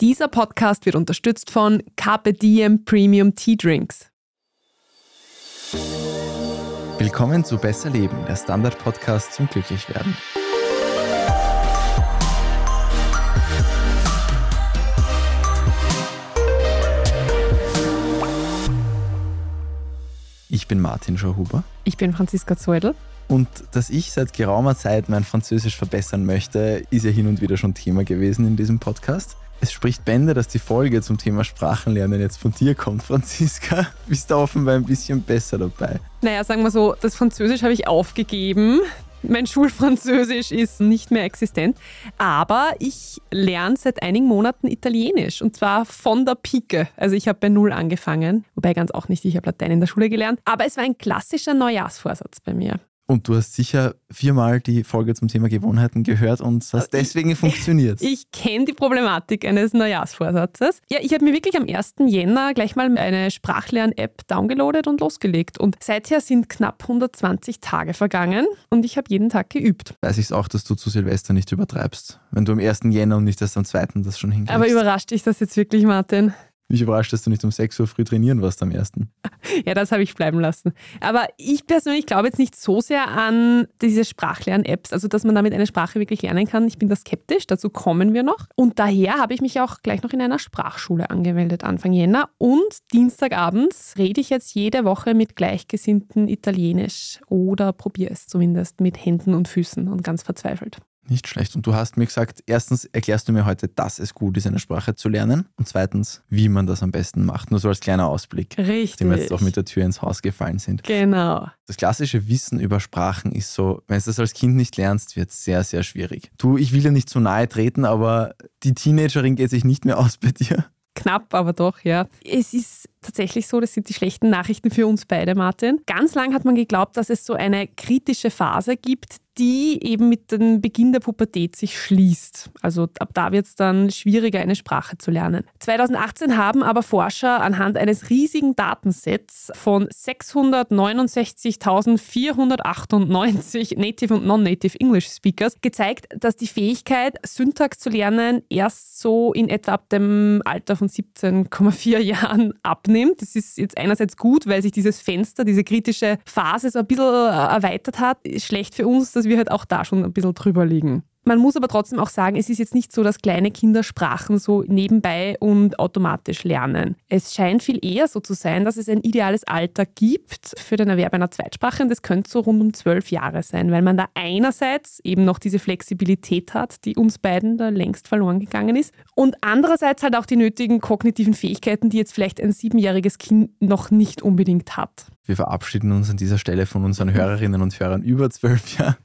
Dieser Podcast wird unterstützt von Carpe Diem Premium Tea Drinks. Willkommen zu Besser Leben, der Standard-Podcast zum Glücklichwerden. Ich bin Martin Schauhuber. Ich bin Franziska Zeudel. Und dass ich seit geraumer Zeit mein Französisch verbessern möchte, ist ja hin und wieder schon Thema gewesen in diesem Podcast. Es spricht Bände, dass die Folge zum Thema Sprachenlernen jetzt von dir kommt, Franziska. Bist du offenbar ein bisschen besser dabei? Naja, sagen wir so, das Französisch habe ich aufgegeben. Mein Schulfranzösisch ist nicht mehr existent, aber ich lerne seit einigen Monaten Italienisch und zwar von der Pike. Also ich habe bei Null angefangen, wobei ganz auch nicht, ich habe Latein in der Schule gelernt, aber es war ein klassischer Neujahrsvorsatz bei mir. Und du hast sicher viermal die Folge zum Thema Gewohnheiten gehört und es hat deswegen funktioniert. Ich kenne die Problematik eines Neujahrsvorsatzes. Ja, ich habe mir wirklich am 1. Jänner gleich mal eine Sprachlern-App downgeloadet und losgelegt. Und seither sind knapp 120 Tage vergangen und ich habe jeden Tag geübt. Weiß ich auch, dass du zu Silvester nicht übertreibst, wenn du am 1. Jänner und nicht erst am 2. das schon hinkriegst. Aber überrascht dich das jetzt wirklich, Martin? Mich überrascht, dass du nicht um 6 Uhr früh trainieren warst am ersten. Ja, das habe ich bleiben lassen. Aber ich persönlich glaube jetzt nicht so sehr an diese Sprachlern-Apps, also dass man damit eine Sprache wirklich lernen kann. Ich bin da skeptisch, dazu kommen wir noch. Und daher habe ich mich auch gleich noch in einer Sprachschule angemeldet Anfang Jänner. Und Dienstagabends rede ich jetzt jede Woche mit Gleichgesinnten Italienisch oder probiere es zumindest mit Händen und Füßen und ganz verzweifelt. Nicht schlecht. Und du hast mir gesagt, erstens erklärst du mir heute, dass es gut ist, eine Sprache zu lernen. Und zweitens, wie man das am besten macht. Nur so als kleiner Ausblick. Richtig. Die mir jetzt auch mit der Tür ins Haus gefallen sind. Genau. Das klassische Wissen über Sprachen ist so, wenn du das als Kind nicht lernst, wird es sehr, sehr schwierig. Du, ich will dir nicht zu nahe treten, aber die Teenagerin geht sich nicht mehr aus bei dir. Knapp, aber doch, ja. Es ist tatsächlich so, das sind die schlechten Nachrichten für uns beide, Martin. Ganz lang hat man geglaubt, dass es so eine kritische Phase gibt, die eben mit dem Beginn der Pubertät sich schließt. Also ab da wird es dann schwieriger, eine Sprache zu lernen. 2018 haben aber Forscher anhand eines riesigen Datensets von 669.498 Native und Non-Native English Speakers gezeigt, dass die Fähigkeit, Syntax zu lernen, erst so in etwa ab dem Alter von 17,4 Jahren abnimmt. Das ist jetzt einerseits gut, weil sich dieses Fenster, diese kritische Phase so ein bisschen erweitert hat. Ist schlecht für uns, dass wir halt auch da schon ein bisschen drüber liegen. Man muss aber trotzdem auch sagen, es ist jetzt nicht so, dass kleine Kinder Sprachen so nebenbei und automatisch lernen. Es scheint viel eher so zu sein, dass es ein ideales Alter gibt für den Erwerb einer Zweitsprache und das könnte so rund um zwölf Jahre sein, weil man da einerseits eben noch diese Flexibilität hat, die uns beiden da längst verloren gegangen ist und andererseits halt auch die nötigen kognitiven Fähigkeiten, die jetzt vielleicht ein siebenjähriges Kind noch nicht unbedingt hat. Wir verabschieden uns an dieser Stelle von unseren Hörerinnen und Hörern über zwölf Jahren.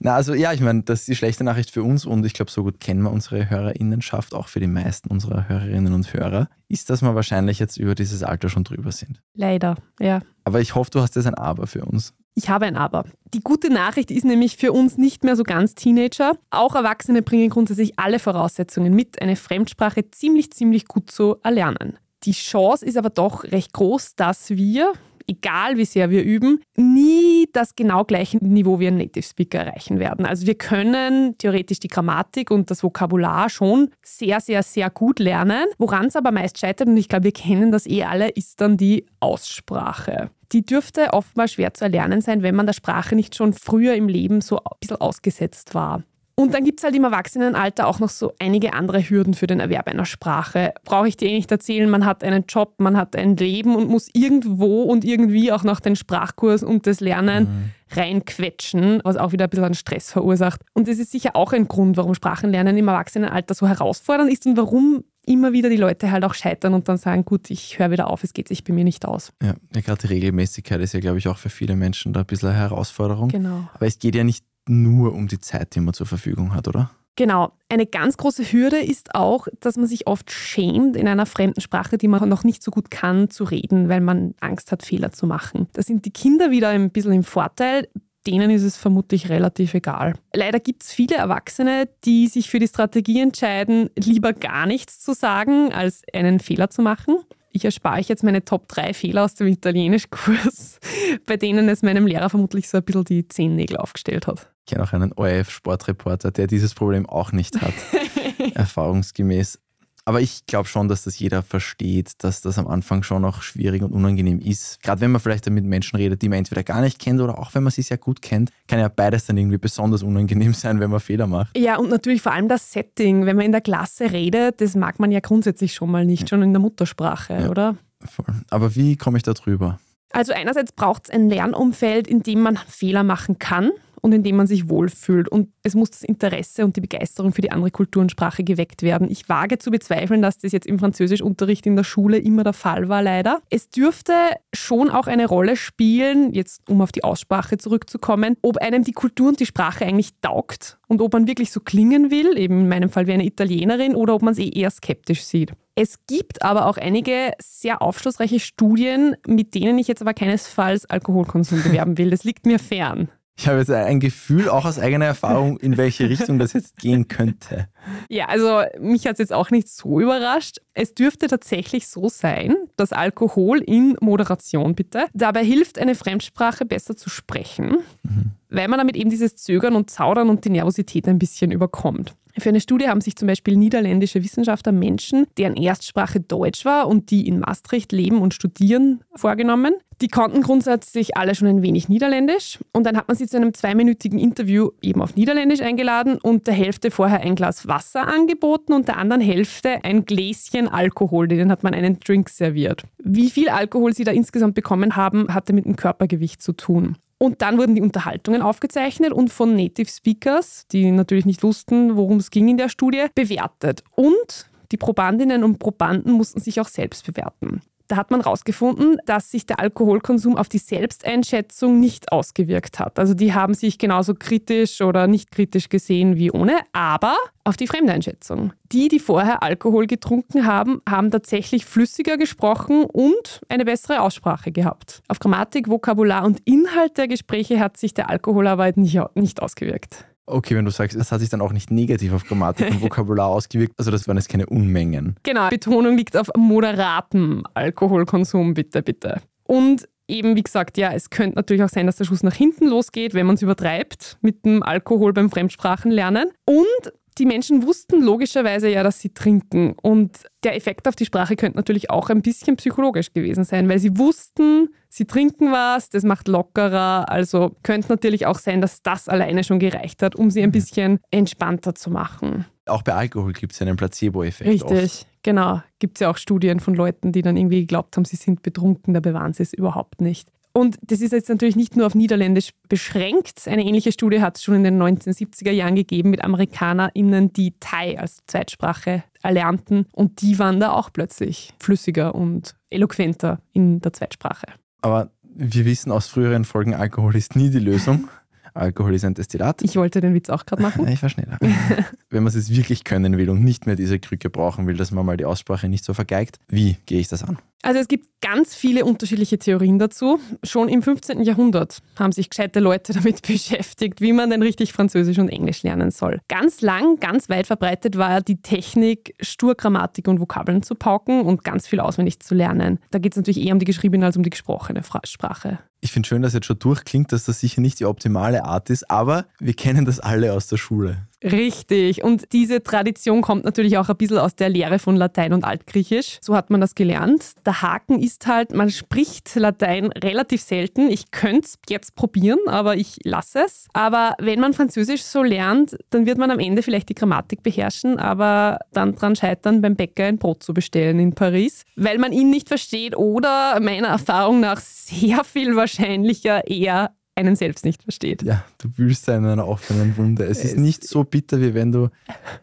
Na, also ja, ich meine, das ist die schlechte Nachricht für uns und ich glaube, so gut kennen wir unsere Hörerinnenschaft, auch für die meisten unserer Hörerinnen und Hörer, ist, dass wir wahrscheinlich jetzt über dieses Alter schon drüber sind. Leider, ja. Aber ich hoffe, du hast jetzt ein Aber für uns. Ich habe ein Aber. Die gute Nachricht ist nämlich für uns nicht mehr so ganz Teenager. Auch Erwachsene bringen grundsätzlich alle Voraussetzungen mit, eine Fremdsprache ziemlich, ziemlich gut zu erlernen. Die Chance ist aber doch recht groß, dass wir, egal wie sehr wir üben, nie das genau gleiche Niveau wie ein Native Speaker erreichen werden. Also wir können theoretisch die Grammatik und das Vokabular schon sehr, sehr, sehr gut lernen. Woran es aber meist scheitert, und ich glaube, wir kennen das eh alle, ist dann die Aussprache. Die dürfte oftmals schwer zu erlernen sein, wenn man der Sprache nicht schon früher im Leben so ein bisschen ausgesetzt war. Und dann gibt es halt im Erwachsenenalter auch noch so einige andere Hürden für den Erwerb einer Sprache. Brauche ich dir eh nicht erzählen, man hat einen Job, man hat ein Leben und muss irgendwo und irgendwie auch noch den Sprachkurs und das Lernen mhm. reinquetschen, was auch wieder ein bisschen an Stress verursacht. Und das ist sicher auch ein Grund, warum Sprachenlernen im Erwachsenenalter so herausfordernd ist und warum immer wieder die Leute halt auch scheitern und dann sagen, gut, ich höre wieder auf, es geht sich bei mir nicht aus. Ja, ja gerade die Regelmäßigkeit ist ja, glaube ich, auch für viele Menschen da ein bisschen eine Herausforderung. Genau. Aber es geht ja nicht nur um die Zeit, die man zur Verfügung hat, oder? Genau. Eine ganz große Hürde ist auch, dass man sich oft schämt, in einer fremden Sprache, die man noch nicht so gut kann, zu reden, weil man Angst hat, Fehler zu machen. Da sind die Kinder wieder ein bisschen im Vorteil. Denen ist es vermutlich relativ egal. Leider gibt es viele Erwachsene, die sich für die Strategie entscheiden, lieber gar nichts zu sagen, als einen Fehler zu machen ich erspare euch jetzt meine Top 3 Fehler aus dem Italienischkurs, bei denen es meinem Lehrer vermutlich so ein bisschen die Zehennägel aufgestellt hat. Ich kenne auch einen ORF-Sportreporter, der dieses Problem auch nicht hat, erfahrungsgemäß. Aber ich glaube schon, dass das jeder versteht, dass das am Anfang schon noch schwierig und unangenehm ist. Gerade wenn man vielleicht mit Menschen redet, die man entweder gar nicht kennt oder auch wenn man sie sehr gut kennt, kann ja beides dann irgendwie besonders unangenehm sein, wenn man Fehler macht. Ja, und natürlich vor allem das Setting. Wenn man in der Klasse redet, das mag man ja grundsätzlich schon mal nicht, schon in der Muttersprache, ja, oder? Voll. Aber wie komme ich da drüber? Also einerseits braucht es ein Lernumfeld, in dem man Fehler machen kann und in dem man sich wohlfühlt. Und es muss das Interesse und die Begeisterung für die andere Kultur und Sprache geweckt werden. Ich wage zu bezweifeln, dass das jetzt im Französischunterricht in der Schule immer der Fall war, leider. Es dürfte schon auch eine Rolle spielen, jetzt um auf die Aussprache zurückzukommen, ob einem die Kultur und die Sprache eigentlich taugt und ob man wirklich so klingen will, eben in meinem Fall wie eine Italienerin, oder ob man es eh eher skeptisch sieht. Es gibt aber auch einige sehr aufschlussreiche Studien, mit denen ich jetzt aber keinesfalls Alkoholkonsum bewerben will. Das liegt mir fern. Ich habe jetzt ein Gefühl, auch aus eigener Erfahrung, in welche Richtung das jetzt gehen könnte. Ja, also mich hat es jetzt auch nicht so überrascht. Es dürfte tatsächlich so sein, dass Alkohol in Moderation bitte dabei hilft, eine Fremdsprache besser zu sprechen, mhm. weil man damit eben dieses Zögern und Zaudern und die Nervosität ein bisschen überkommt. Für eine Studie haben sich zum Beispiel niederländische Wissenschaftler Menschen, deren Erstsprache Deutsch war und die in Maastricht leben und studieren, vorgenommen. Die konnten grundsätzlich alle schon ein wenig Niederländisch und dann hat man sie zu einem zweiminütigen Interview eben auf Niederländisch eingeladen und der Hälfte vorher ein Glas Wasser angeboten und der anderen Hälfte ein Gläschen Alkohol, denen hat man einen Drink serviert. Wie viel Alkohol sie da insgesamt bekommen haben, hatte mit dem Körpergewicht zu tun. Und dann wurden die Unterhaltungen aufgezeichnet und von Native Speakers, die natürlich nicht wussten, worum es ging in der Studie, bewertet. Und die Probandinnen und Probanden mussten sich auch selbst bewerten. Da hat man herausgefunden, dass sich der Alkoholkonsum auf die Selbsteinschätzung nicht ausgewirkt hat. Also die haben sich genauso kritisch oder nicht kritisch gesehen wie ohne, aber auf die Fremdeinschätzung. Die, die vorher Alkohol getrunken haben, haben tatsächlich flüssiger gesprochen und eine bessere Aussprache gehabt. Auf Grammatik, Vokabular und Inhalt der Gespräche hat sich der Alkohol aber nicht ausgewirkt. Okay, wenn du sagst, das hat sich dann auch nicht negativ auf Grammatik und Vokabular ausgewirkt, also das waren jetzt keine Unmengen. Genau, Betonung liegt auf moderatem Alkoholkonsum, bitte, bitte. Und eben, wie gesagt, ja, es könnte natürlich auch sein, dass der Schuss nach hinten losgeht, wenn man es übertreibt mit dem Alkohol beim Fremdsprachenlernen. Und die Menschen wussten logischerweise ja, dass sie trinken. Und der Effekt auf die Sprache könnte natürlich auch ein bisschen psychologisch gewesen sein, weil sie wussten, sie trinken was, das macht lockerer. Also könnte natürlich auch sein, dass das alleine schon gereicht hat, um sie ein bisschen entspannter zu machen. Auch bei Alkohol gibt es einen Placebo-Effekt. Richtig, oft. genau. Gibt es ja auch Studien von Leuten, die dann irgendwie geglaubt haben, sie sind betrunken, dabei waren sie es überhaupt nicht. Und das ist jetzt natürlich nicht nur auf Niederländisch beschränkt. Eine ähnliche Studie hat es schon in den 1970er Jahren gegeben mit AmerikanerInnen, die Thai als Zweitsprache erlernten. Und die waren da auch plötzlich flüssiger und eloquenter in der Zweitsprache. Aber wir wissen aus früheren Folgen, Alkohol ist nie die Lösung. Alkohol ist ein Destillat. Ich wollte den Witz auch gerade machen. Ich war schneller. Wenn man es wirklich können will und nicht mehr diese Krücke brauchen will, dass man mal die Aussprache nicht so vergeigt, wie gehe ich das an? Also es gibt ganz viele unterschiedliche Theorien dazu. Schon im 15. Jahrhundert haben sich gescheite Leute damit beschäftigt, wie man denn richtig Französisch und Englisch lernen soll. Ganz lang, ganz weit verbreitet war die Technik, stur Grammatik und Vokabeln zu pauken und ganz viel auswendig zu lernen. Da geht es natürlich eher um die geschriebene als um die gesprochene Sprache. Ich finde schön, dass jetzt schon durchklingt, dass das sicher nicht die optimale Art ist, aber wir kennen das alle aus der Schule. Richtig. Und diese Tradition kommt natürlich auch ein bisschen aus der Lehre von Latein und Altgriechisch. So hat man das gelernt. Der Haken ist halt, man spricht Latein relativ selten. Ich könnte es jetzt probieren, aber ich lasse es. Aber wenn man Französisch so lernt, dann wird man am Ende vielleicht die Grammatik beherrschen, aber dann dran scheitern, beim Bäcker ein Brot zu bestellen in Paris, weil man ihn nicht versteht oder meiner Erfahrung nach sehr viel wahrscheinlicher eher einen selbst nicht versteht. Ja, du wühlst in einer offenen Wunde. Es ist nicht so bitter, wie wenn du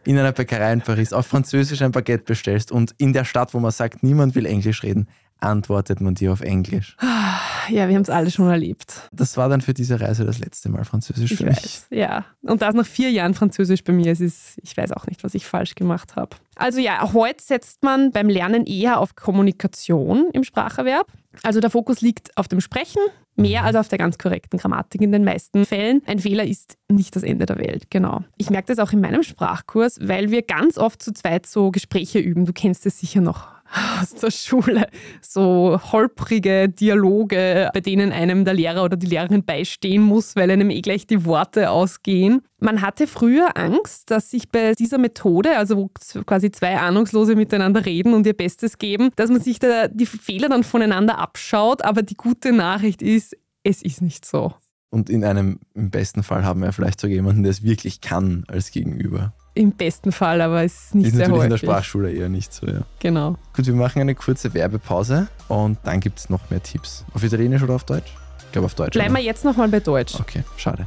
in einer Bäckerei in Paris auf Französisch ein Baguette bestellst und in der Stadt, wo man sagt, niemand will Englisch reden, antwortet man dir auf Englisch. Ja, wir haben es alle schon erlebt. Das war dann für diese Reise das letzte Mal Französisch ich für weiß, mich. Ja, und das nach vier Jahren Französisch bei mir. Es ist, ich weiß auch nicht, was ich falsch gemacht habe. Also ja, heute setzt man beim Lernen eher auf Kommunikation im Spracherwerb. Also der Fokus liegt auf dem Sprechen, mehr als auf der ganz korrekten Grammatik in den meisten Fällen. Ein Fehler ist nicht das Ende der Welt, genau. Ich merke das auch in meinem Sprachkurs, weil wir ganz oft zu zweit so Gespräche üben. Du kennst es sicher noch aus der Schule. So holprige Dialoge, bei denen einem der Lehrer oder die Lehrerin beistehen muss, weil einem eh gleich die Worte ausgehen. Man hatte früher Angst, dass sich bei dieser Methode, also wo quasi zwei Ahnungslose miteinander reden und ihr Bestes geben, dass man sich da die Fehler dann voneinander abschaut. Aber die gute Nachricht ist, es ist nicht so. Und in einem, im besten Fall haben wir vielleicht sogar jemanden, der es wirklich kann als Gegenüber. Im besten Fall, aber es ist nicht ist sehr natürlich häufig. in der Sprachschule eher nicht so, ja. Genau. Gut, wir machen eine kurze Werbepause und dann gibt es noch mehr Tipps. Auf Italienisch oder auf Deutsch? Ich glaube auf Deutsch. Bleiben wir oder? jetzt nochmal bei Deutsch. Okay, schade.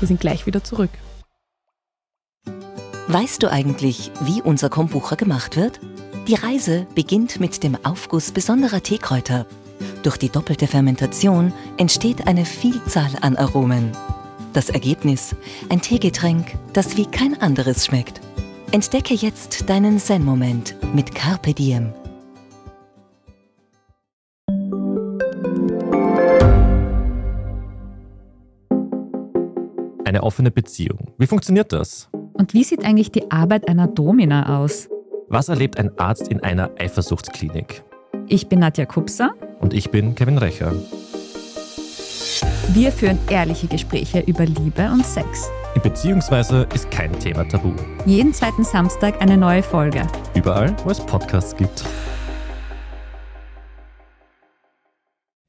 Wir sind gleich wieder zurück. Weißt du eigentlich, wie unser Kombucha gemacht wird? Die Reise beginnt mit dem Aufguss besonderer Teekräuter. Durch die doppelte Fermentation entsteht eine Vielzahl an Aromen. Das Ergebnis: ein Teegetränk, das wie kein anderes schmeckt. Entdecke jetzt deinen Zen-Moment mit Carpe Diem. Eine offene Beziehung. Wie funktioniert das? Und wie sieht eigentlich die Arbeit einer Domina aus? Was erlebt ein Arzt in einer Eifersuchtsklinik? Ich bin Nadja Kupser. Und ich bin Kevin Recher. Wir führen ehrliche Gespräche über Liebe und Sex. In Beziehungsweise ist kein Thema tabu. Jeden zweiten Samstag eine neue Folge. Überall, wo es Podcasts gibt.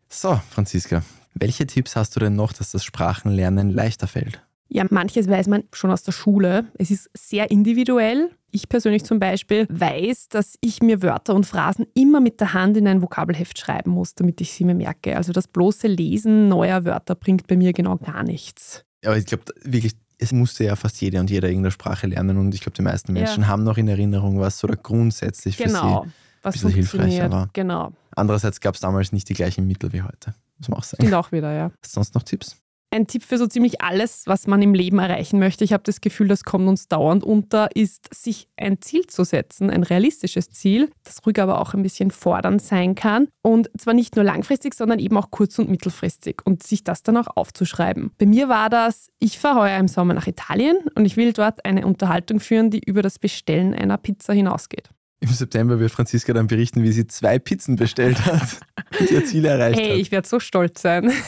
So, Franziska, welche Tipps hast du denn noch, dass das Sprachenlernen leichter fällt? Ja, manches weiß man schon aus der Schule. Es ist sehr individuell. Ich persönlich zum Beispiel weiß, dass ich mir Wörter und Phrasen immer mit der Hand in ein Vokabelheft schreiben muss, damit ich sie mir merke. Also das bloße Lesen neuer Wörter bringt bei mir genau gar nichts. Aber ich glaube wirklich, es musste ja fast jede und jeder irgendeine Sprache lernen und ich glaube, die meisten Ja. Menschen haben noch in Erinnerung, was so da grundsätzlich für Genau. sie. Was bisschen hilfreicher funktioniert. war. Genau. Andererseits gab es damals nicht die gleichen Mittel wie heute. Muss man auch sagen. Stimmt auch wieder, ja. Hast du sonst noch Tipps? Ein Tipp für so ziemlich alles, was man im Leben erreichen möchte. Ich habe das Gefühl, das kommt uns dauernd unter, ist, sich ein Ziel zu setzen, ein realistisches Ziel, das ruhig aber auch ein bisschen fordernd sein kann. Und zwar nicht nur langfristig, sondern eben auch kurz- und mittelfristig und sich das dann auch aufzuschreiben. Bei mir war das, ich fahre heuer im Sommer nach Italien und ich will dort eine Unterhaltung führen, die über das Bestellen einer Pizza hinausgeht. Im September wird Franziska dann berichten, wie sie zwei Pizzen bestellt hat und ihr Ziel erreicht Hey, hat. ich werde so stolz sein.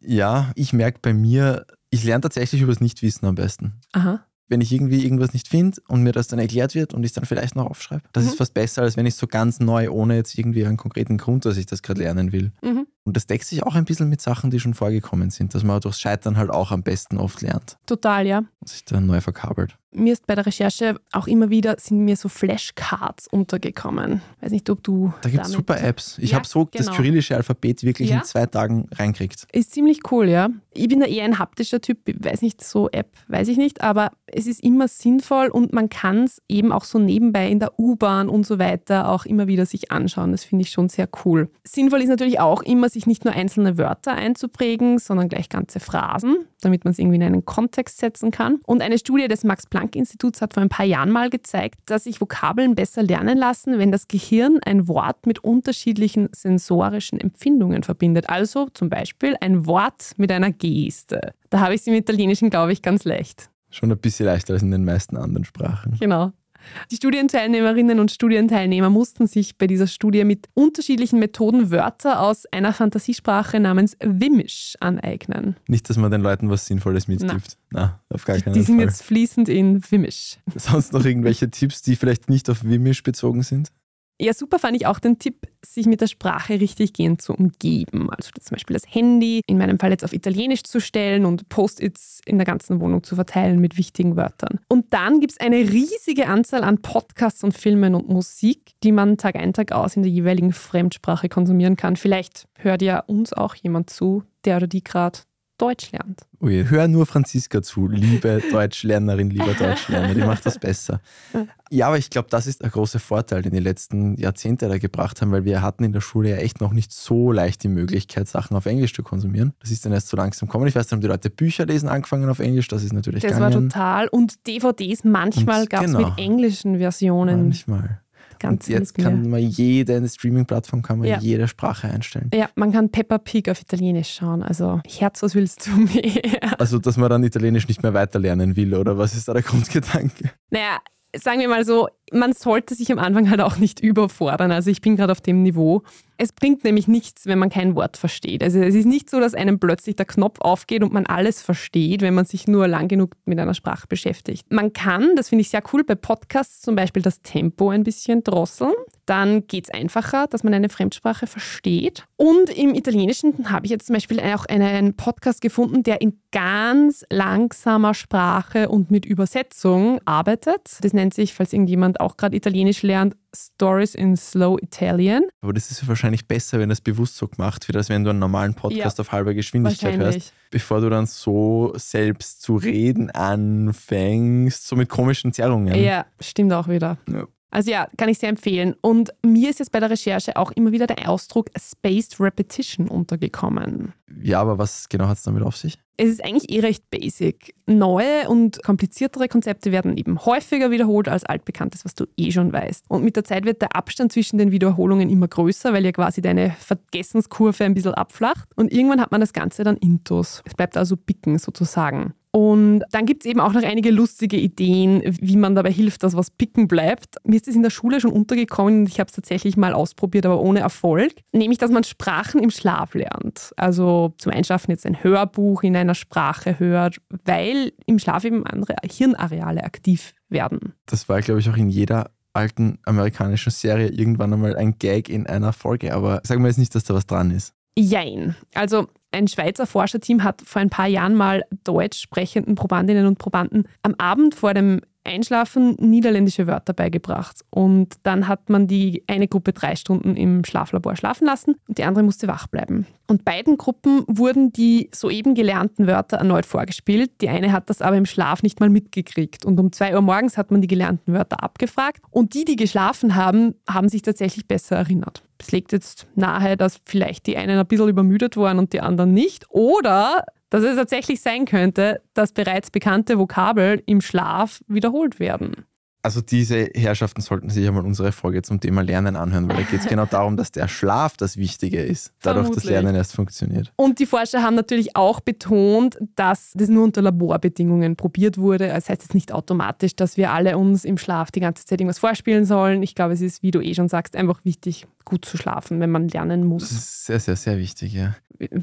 Ja, ich merke bei mir, ich lerne tatsächlich übers Nichtwissen am besten. Aha. Wenn ich irgendwie irgendwas nicht finde und mir das dann erklärt wird und ich es dann vielleicht noch aufschreibe. Das Mhm. ist fast besser, als wenn ich so ganz neu, ohne jetzt irgendwie einen konkreten Grund, dass ich das gerade lernen will. Mhm. Und das deckt sich auch ein bisschen mit Sachen, die schon vorgekommen sind, dass man durchs Scheitern halt auch am besten oft lernt Total, ja. und sich dann neu verkabelt. Mir ist bei der Recherche auch immer wieder, sind mir so Flashcards untergekommen. Weiß nicht, ob du Da gibt es super Apps. Ich Ja, habe so das genau. kyrillische Alphabet wirklich Ja. in zwei Tagen reinkriegt. Ist ziemlich cool, ja. Ich bin da eher ein haptischer Typ, weiß nicht, so App, weiß ich nicht, aber es ist immer sinnvoll und man kann es eben auch so nebenbei in der U-Bahn und so weiter auch immer wieder sich anschauen. Das finde ich schon sehr cool. Sinnvoll ist natürlich auch immer, sich nicht nur einzelne Wörter einzuprägen, sondern gleich ganze Phrasen, damit man es irgendwie in einen Kontext setzen kann. Und eine Studie des Max-Planck-Instituts hat vor ein paar Jahren mal gezeigt, dass sich Vokabeln besser lernen lassen, wenn das Gehirn ein Wort mit unterschiedlichen sensorischen Empfindungen verbindet. Also zum Beispiel ein Wort mit einer Geste. Da habe ich es im Italienischen, glaube ich, ganz leicht. Schon ein bisschen leichter als in den meisten anderen Sprachen. Genau. Die Studienteilnehmerinnen und Studienteilnehmer mussten sich bei dieser Studie mit unterschiedlichen Methoden Wörter aus einer Fantasiesprache namens Wimmisch aneignen. Nicht, dass man den Leuten was Sinnvolles mitgibt. Na, auf gar keinen Die sind Fall. jetzt fließend in Wimmisch. Sonst noch irgendwelche Tipps, die vielleicht nicht auf Wimmisch bezogen sind? Ja, super fand ich auch den Tipp, sich mit der Sprache richtig gehend zu umgeben. Also zum Beispiel das Handy, in meinem Fall jetzt auf Italienisch zu stellen und Post-its in der ganzen Wohnung zu verteilen mit wichtigen Wörtern. Und dann gibt es eine riesige Anzahl an Podcasts und Filmen und Musik, die man Tag ein, Tag aus in der jeweiligen Fremdsprache konsumieren kann. Vielleicht hört ja uns auch jemand zu, der oder die gerade Deutsch lernt. Ui, hör nur Franziska zu, liebe Deutschlernerin, lieber Deutschlerner, die macht das besser. Ja, aber ich glaube, das ist ein großer Vorteil, den die letzten Jahrzehnte da gebracht haben, weil wir hatten in der Schule ja echt noch nicht so leicht die Möglichkeit, Sachen auf Englisch zu konsumieren. Das ist dann erst so langsam kommen. Ich weiß, dann haben die Leute Bücher lesen angefangen auf Englisch, das ist natürlich Das war total. Und DVDs, manchmal gab es genau. mit englischen Versionen. Manchmal. Ganz Und jetzt mir. kann man jede Streaming-Plattform kann man Ja. jede Sprache einstellen. Ja, man kann Peppa Pig auf Italienisch schauen. Also, Herz, was willst du mehr? Also, dass man dann Italienisch nicht mehr weiterlernen will, oder was ist da der Grundgedanke? Naja, sagen wir mal so, man sollte sich am Anfang halt auch nicht überfordern. Also ich bin gerade auf dem Niveau. Es bringt nämlich nichts, wenn man kein Wort versteht. Also es ist nicht so, dass einem plötzlich der Knopf aufgeht und man alles versteht, wenn man sich nur lang genug mit einer Sprache beschäftigt. Man kann, das finde ich sehr cool, bei Podcasts zum Beispiel das Tempo ein bisschen drosseln. Dann geht es einfacher, dass man eine Fremdsprache versteht. Und im Italienischen habe ich jetzt zum Beispiel auch einen Podcast gefunden, der in ganz langsamer Sprache und mit Übersetzung arbeitet. Das nennt sich, falls irgendjemand auch gerade Italienisch lernt, Stories in Slow Italian. Aber das ist ja wahrscheinlich besser, wenn das bewusst so gemacht wird, als wenn du einen normalen Podcast auf halber Geschwindigkeit hörst. Bevor du dann so selbst zu reden anfängst, so mit komischen Zerrungen. Ja, stimmt auch wieder. Ja. Also ja, kann ich sehr empfehlen. Und mir ist jetzt bei der Recherche auch immer wieder der Ausdruck Spaced Repetition untergekommen. Ja, aber was genau hat es damit auf sich? Es ist eigentlich eh recht basic. Neue und kompliziertere Konzepte werden eben häufiger wiederholt als altbekanntes, was du eh schon weißt. Und mit der Zeit wird der Abstand zwischen den Wiederholungen immer größer, weil ja quasi deine Vergessenskurve ein bisschen abflacht. Und irgendwann hat man das Ganze dann intus. Es bleibt also bicken sozusagen. Und dann gibt es eben auch noch einige lustige Ideen, wie man dabei hilft, dass was picken bleibt. Mir ist das in der Schule schon untergekommen und ich habe es tatsächlich mal ausprobiert, aber ohne Erfolg. Nämlich, dass man Sprachen im Schlaf lernt. Also zum Einschlafen jetzt ein Hörbuch in einer Sprache hört, weil im Schlaf eben andere Hirnareale aktiv werden. Das war, glaube ich, auch in jeder alten amerikanischen Serie irgendwann einmal ein Gag in einer Folge, aber sagen wir jetzt nicht, dass da was dran ist. Jein. Also ein Schweizer Forscherteam hat vor ein paar Jahren mal deutsch sprechenden Probandinnen und Probanden am Abend vor dem Einschlafen niederländische Wörter beigebracht. Und dann hat man die eine Gruppe drei Stunden im Schlaflabor schlafen lassen und die andere musste wach bleiben. Und beiden Gruppen wurden die soeben gelernten Wörter erneut vorgespielt. Die eine hat das aber im Schlaf nicht mal mitgekriegt. Und um zwei Uhr morgens hat man die gelernten Wörter abgefragt. Und die, die geschlafen haben, haben sich tatsächlich besser erinnert. Es legt jetzt nahe, dass vielleicht die einen ein bisschen übermüdet waren und die anderen nicht. Oder dass es tatsächlich sein könnte, dass bereits bekannte Vokabel im Schlaf wiederholt werden. Also diese Herrschaften sollten sich einmal unsere Folge zum Thema Lernen anhören, weil da geht es genau darum, dass der Schlaf das Wichtige ist. Dadurch das Vermutlich. Lernen erst funktioniert. Und die Forscher haben natürlich auch betont, dass das nur unter Laborbedingungen probiert wurde. Das heißt jetzt nicht automatisch, dass wir alle uns im Schlaf die ganze Zeit irgendwas vorspielen sollen. Ich glaube, es ist, wie du eh schon sagst, einfach wichtig, gut zu schlafen, wenn man lernen Das muss. ist sehr, sehr, sehr wichtig, ja.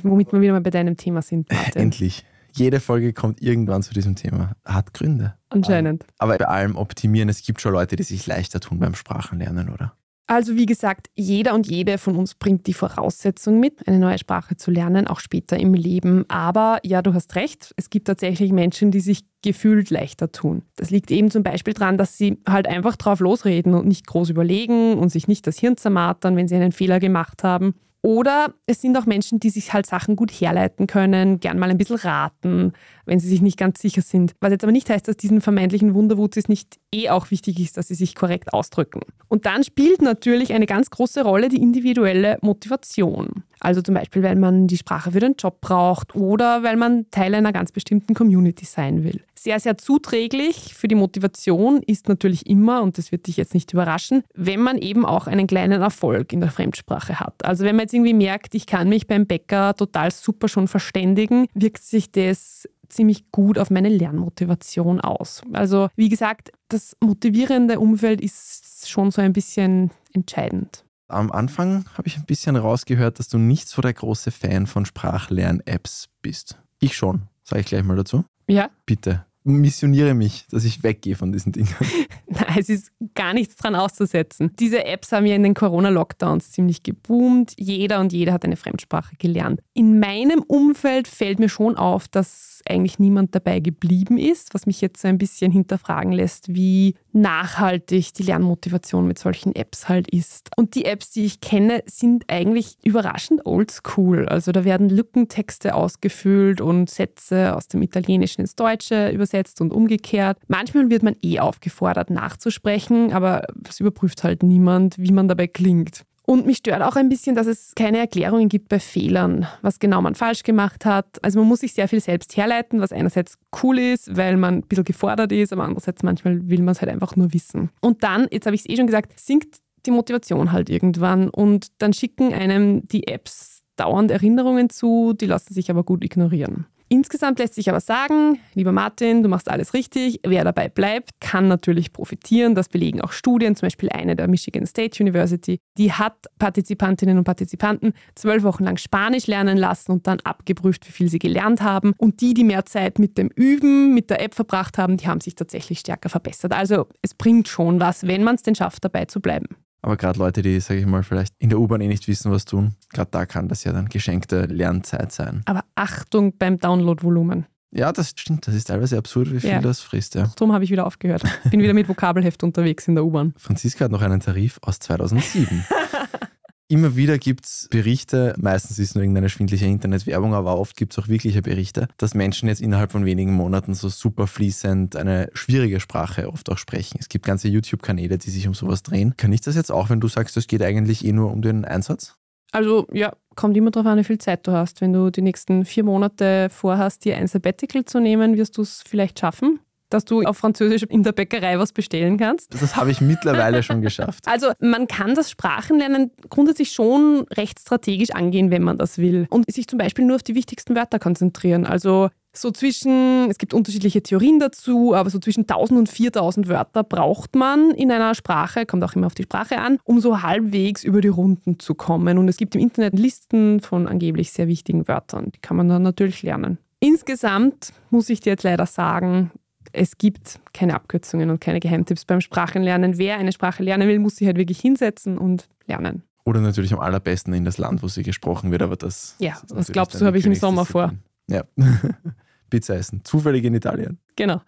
Womit wir wieder mal bei deinem Thema sind, Martin. Endlich. Jede Folge kommt irgendwann zu diesem Thema. Hat Gründe. Anscheinend. Aber bei allem optimieren, es gibt schon Leute, die sich leichter tun beim Sprachenlernen, oder? Also wie gesagt, jeder und jede von uns bringt die Voraussetzung mit, eine neue Sprache zu lernen, auch später im Leben. Aber ja, du hast recht, es gibt tatsächlich Menschen, die sich gefühlt leichter tun. Das liegt eben zum Beispiel daran, dass sie halt einfach drauf losreden und nicht groß überlegen und sich nicht das Hirn zermartern, wenn sie einen Fehler gemacht haben. Oder es sind auch Menschen, die sich halt Sachen gut herleiten können, gern mal ein bisschen raten, wenn sie sich nicht ganz sicher sind. Was jetzt aber nicht heißt, dass diesen vermeintlichen Wunderwutzis nicht eh auch wichtig ist, dass sie sich korrekt ausdrücken. Und dann spielt natürlich eine ganz große Rolle die individuelle Motivation. Also zum Beispiel, weil man die Sprache für den Job braucht oder weil man Teil einer ganz bestimmten Community sein will. Sehr, sehr zuträglich für die Motivation ist natürlich immer, und das wird dich jetzt nicht überraschen, wenn man eben auch einen kleinen Erfolg in der Fremdsprache hat. Also wenn man jetzt irgendwie merkt, ich kann mich beim Bäcker total super schon verständigen, wirkt sich das ziemlich gut auf meine Lernmotivation aus. Also wie gesagt, das motivierende Umfeld ist schon so ein bisschen entscheidend. Am Anfang habe ich ein bisschen rausgehört, dass du nicht so der große Fan von Sprachlern-Apps bist. Ich schon, sage ich gleich mal dazu. Ja, Bitte, missioniere mich, dass ich weggehe von diesen Dingen. Es ist gar nichts dran auszusetzen. Diese Apps haben ja in den Corona-Lockdowns ziemlich geboomt. Jeder und jede hat eine Fremdsprache gelernt. In meinem Umfeld fällt mir schon auf, dass eigentlich niemand dabei geblieben ist, was mich jetzt so ein bisschen hinterfragen lässt, wie nachhaltig die Lernmotivation mit solchen Apps halt ist. Und die Apps, die ich kenne, sind eigentlich überraschend oldschool. Also da werden Lückentexte ausgefüllt und Sätze aus dem Italienischen ins Deutsche übersetzt und umgekehrt. Manchmal wird man eh aufgefordert nachzusprechen, aber es überprüft halt niemand, wie man dabei klingt. Und mich stört auch ein bisschen, dass es keine Erklärungen gibt bei Fehlern, was genau man falsch gemacht hat. Also man muss sich sehr viel selbst herleiten, was einerseits cool ist, weil man ein bisschen gefordert ist, aber andererseits manchmal will man es halt einfach nur wissen. Und dann, jetzt habe ich es eh schon gesagt, sinkt die Motivation halt irgendwann und dann schicken einem die Apps dauernd Erinnerungen zu, die lassen sich aber gut ignorieren. Insgesamt lässt sich aber sagen, lieber Martin, du machst alles richtig. Wer dabei bleibt, kann natürlich profitieren. Das belegen auch Studien, zum Beispiel eine der Michigan State University. Die hat Partizipantinnen und Partizipanten zwölf Wochen lang Spanisch lernen lassen und dann abgeprüft, wie viel sie gelernt haben. Und die, die mehr Zeit mit dem Üben, mit der App verbracht haben, die haben sich tatsächlich stärker verbessert. Also es bringt schon was, wenn man es denn schafft, dabei zu bleiben. Aber gerade Leute, die, sage ich mal, vielleicht in der U-Bahn eh nicht wissen, was tun, gerade da kann das ja dann geschenkte Lernzeit sein. Aber Achtung beim Downloadvolumen. Ja, das stimmt. Das ist teilweise absurd, wie viel Ja. das frisst. Ja. Darum habe ich wieder aufgehört. Bin wieder mit Vokabelheft unterwegs in der U-Bahn. Franziska hat noch einen Tarif aus 2007. Immer wieder gibt es Berichte, meistens ist nur irgendeine schwindliche Internetwerbung, aber oft gibt es auch wirkliche Berichte, dass Menschen jetzt innerhalb von wenigen Monaten so super fließend eine schwierige Sprache oft auch sprechen. Es gibt ganze YouTube-Kanäle, die sich um sowas drehen. Kann ich das jetzt auch, wenn du sagst, es geht eigentlich eh nur um den Einsatz? Also ja, kommt immer darauf an, wie viel Zeit du hast. Wenn du die nächsten vier Monate vorhast, dir ein Sabbatical zu nehmen, wirst du es vielleicht schaffen, dass du auf Französisch in der Bäckerei was bestellen kannst. Das habe ich mittlerweile schon geschafft. Also man kann das Sprachenlernen grundsätzlich schon recht strategisch angehen, wenn man das will. Und sich zum Beispiel nur auf die wichtigsten Wörter konzentrieren. Also so zwischen, es gibt unterschiedliche Theorien dazu, aber so zwischen 1000 und 4000 Wörter braucht man in einer Sprache, kommt auch immer auf die Sprache an, um so halbwegs über die Runden zu kommen. Und es gibt im Internet Listen von angeblich sehr wichtigen Wörtern. Die kann man dann natürlich lernen. Insgesamt muss ich dir jetzt leider sagen, es gibt keine Abkürzungen und keine Geheimtipps beim Sprachenlernen. Wer eine Sprache lernen will, muss sich halt wirklich hinsetzen und lernen. Oder natürlich am allerbesten in das Land, wo sie gesprochen wird, aber das. Ja, das glaubst du, habe ich im Sommer vor? Ja. Pizza essen. Zufällig in Italien. Genau.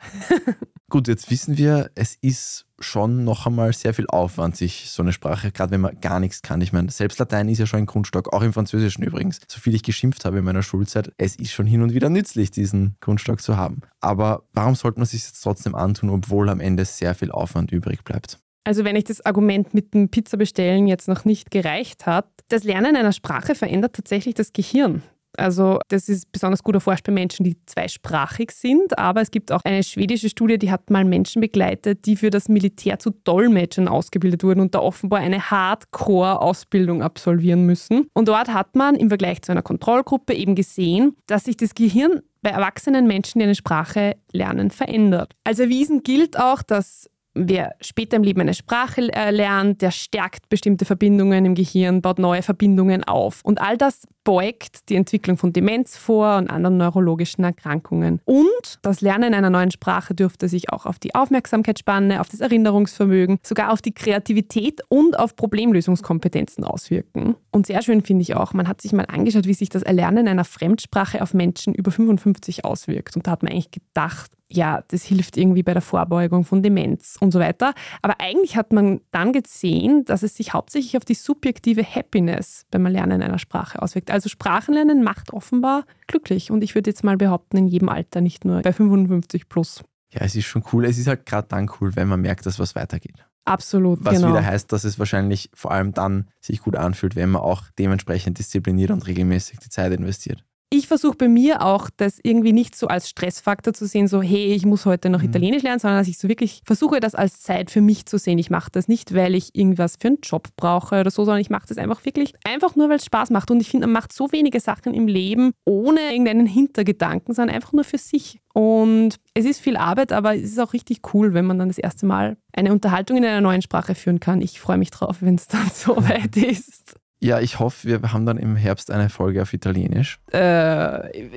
Gut, jetzt wissen wir, es ist schon noch einmal sehr viel Aufwand, sich so eine Sprache, gerade wenn man gar nichts kann. Ich meine, selbst Latein ist ja schon ein Grundstock, auch im Französischen übrigens. So viel ich geschimpft habe in meiner Schulzeit, es ist schon hin und wieder nützlich, diesen Grundstock zu haben. Aber warum sollte man sich jetzt trotzdem antun, obwohl am Ende sehr viel Aufwand übrig bleibt? Also wenn ich das Argument mit dem Pizza bestellen jetzt noch nicht gereicht hat, das Lernen einer Sprache verändert tatsächlich das Gehirn. Also das ist besonders gut erforscht bei Menschen, die zweisprachig sind. Aber es gibt auch eine schwedische Studie, die hat mal Menschen begleitet, die für das Militär zu Dolmetschern ausgebildet wurden und da offenbar eine Hardcore-Ausbildung absolvieren müssen. Und dort hat man im Vergleich zu einer Kontrollgruppe eben gesehen, dass sich das Gehirn bei erwachsenen Menschen, die eine Sprache lernen, verändert. Als erwiesen gilt auch, dass Wer später im Leben eine Sprache äh, lernt, der stärkt bestimmte Verbindungen im Gehirn, baut neue Verbindungen auf. Und all das beugt die Entwicklung von Demenz vor und anderen neurologischen Erkrankungen. Und das Lernen einer neuen Sprache dürfte sich auch auf die Aufmerksamkeitsspanne, auf das Erinnerungsvermögen, sogar auf die Kreativität und auf Problemlösungskompetenzen auswirken. Und sehr schön finde ich auch, man hat sich mal angeschaut, wie sich das Erlernen einer Fremdsprache auf Menschen über 55 auswirkt. Und da hat man eigentlich gedacht, ja, das hilft irgendwie bei der Vorbeugung von Demenz und so weiter. Aber eigentlich hat man dann gesehen, dass es sich hauptsächlich auf die subjektive Happiness beim Erlernen einer Sprache auswirkt. Also Sprachenlernen macht offenbar glücklich. Und ich würde jetzt mal behaupten, in jedem Alter, nicht nur bei 55 plus. Ja, es ist schon cool. Es ist halt gerade dann cool, wenn man merkt, dass was weitergeht. Absolut, Was genau. wieder heißt, dass es wahrscheinlich vor allem dann sich gut anfühlt, wenn man auch dementsprechend diszipliniert und regelmäßig die Zeit investiert. Ich versuche bei mir auch, das irgendwie nicht so als Stressfaktor zu sehen, so hey, ich muss heute noch Mhm. Italienisch lernen, sondern dass ich so wirklich versuche, das als Zeit für mich zu sehen. Ich mache das nicht, weil ich irgendwas für einen Job brauche oder so, sondern ich mache das einfach wirklich, einfach nur, weil es Spaß macht. Und ich finde, man macht so wenige Sachen im Leben ohne irgendeinen Hintergedanken, sondern einfach nur für sich. Und es ist viel Arbeit, aber es ist auch richtig cool, wenn man dann das erste Mal eine Unterhaltung in einer neuen Sprache führen kann. Ich freue mich drauf, wenn es dann so weit ist. Ja, ich hoffe, wir haben dann im Herbst eine Folge auf Italienisch. Äh,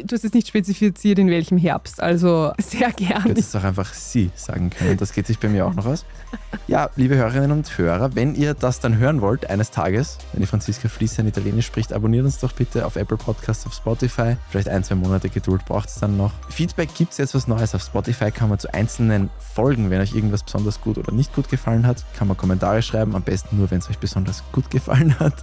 du hast jetzt nicht spezifiziert, in welchem Herbst, also sehr Du gern. hättest auch einfach Sie sagen können. Das geht sich bei mir auch noch aus. Ja, liebe Hörerinnen und Hörer, wenn ihr das dann hören wollt, eines Tages, wenn die Franziska fließend Italienisch spricht, abonniert uns doch bitte auf Apple Podcasts, auf Spotify. Vielleicht ein, zwei Monate Geduld braucht es dann noch. Feedback gibt es jetzt was Neues. Auf Spotify kann man zu einzelnen Folgen, wenn euch irgendwas besonders gut oder nicht gut gefallen hat, kann man Kommentare schreiben. Am besten nur, wenn es euch besonders gut gefallen hat.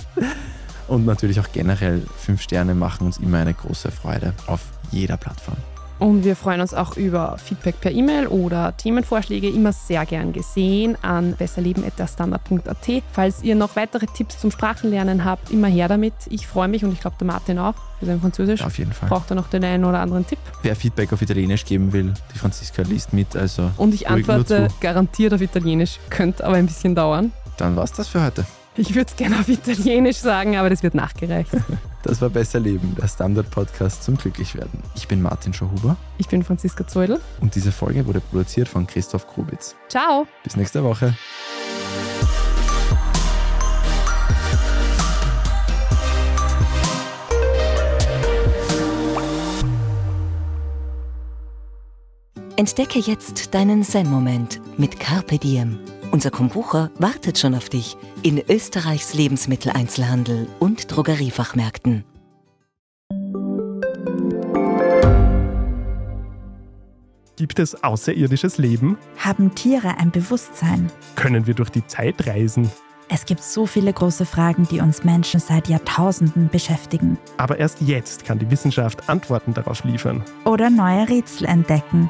Und natürlich auch generell fünf Sterne machen uns immer eine große Freude auf jeder Plattform. Und wir freuen uns auch über Feedback per E-Mail oder Themenvorschläge, immer sehr gern gesehen an besserleben.derstandard.at. Falls ihr noch weitere Tipps zum Sprachenlernen habt, immer her damit. Ich freue mich und ich glaube, der Martin auch für sein Französisch. Auf jeden Fall. Braucht er noch den einen oder anderen Tipp? Wer Feedback auf Italienisch geben will, die Franziska liest mit, also Und ich antworte garantiert auf Italienisch, könnte aber ein bisschen dauern. Dann war's das für heute. Ich würde es gerne auf Italienisch sagen, aber das wird nachgereicht. Das war Besser Leben, der Standard-Podcast zum Glücklichwerden. Ich bin Martin Schauhuber Ich bin Franziska Zeudel. und diese Folge wurde produziert von Christoph Grubitz. Ciao! Bis nächste Woche. Entdecke jetzt deinen Zen-Moment mit Carpe Diem. Unser Kombucha wartet schon auf dich in Österreichs Lebensmitteleinzelhandel und Drogeriefachmärkten. Gibt es außerirdisches Leben? Haben Tiere ein Bewusstsein? Können wir durch die Zeit reisen? Es gibt so viele große Fragen, die uns Menschen seit Jahrtausenden beschäftigen. Aber erst jetzt kann die Wissenschaft Antworten darauf liefern. Oder neue Rätsel entdecken.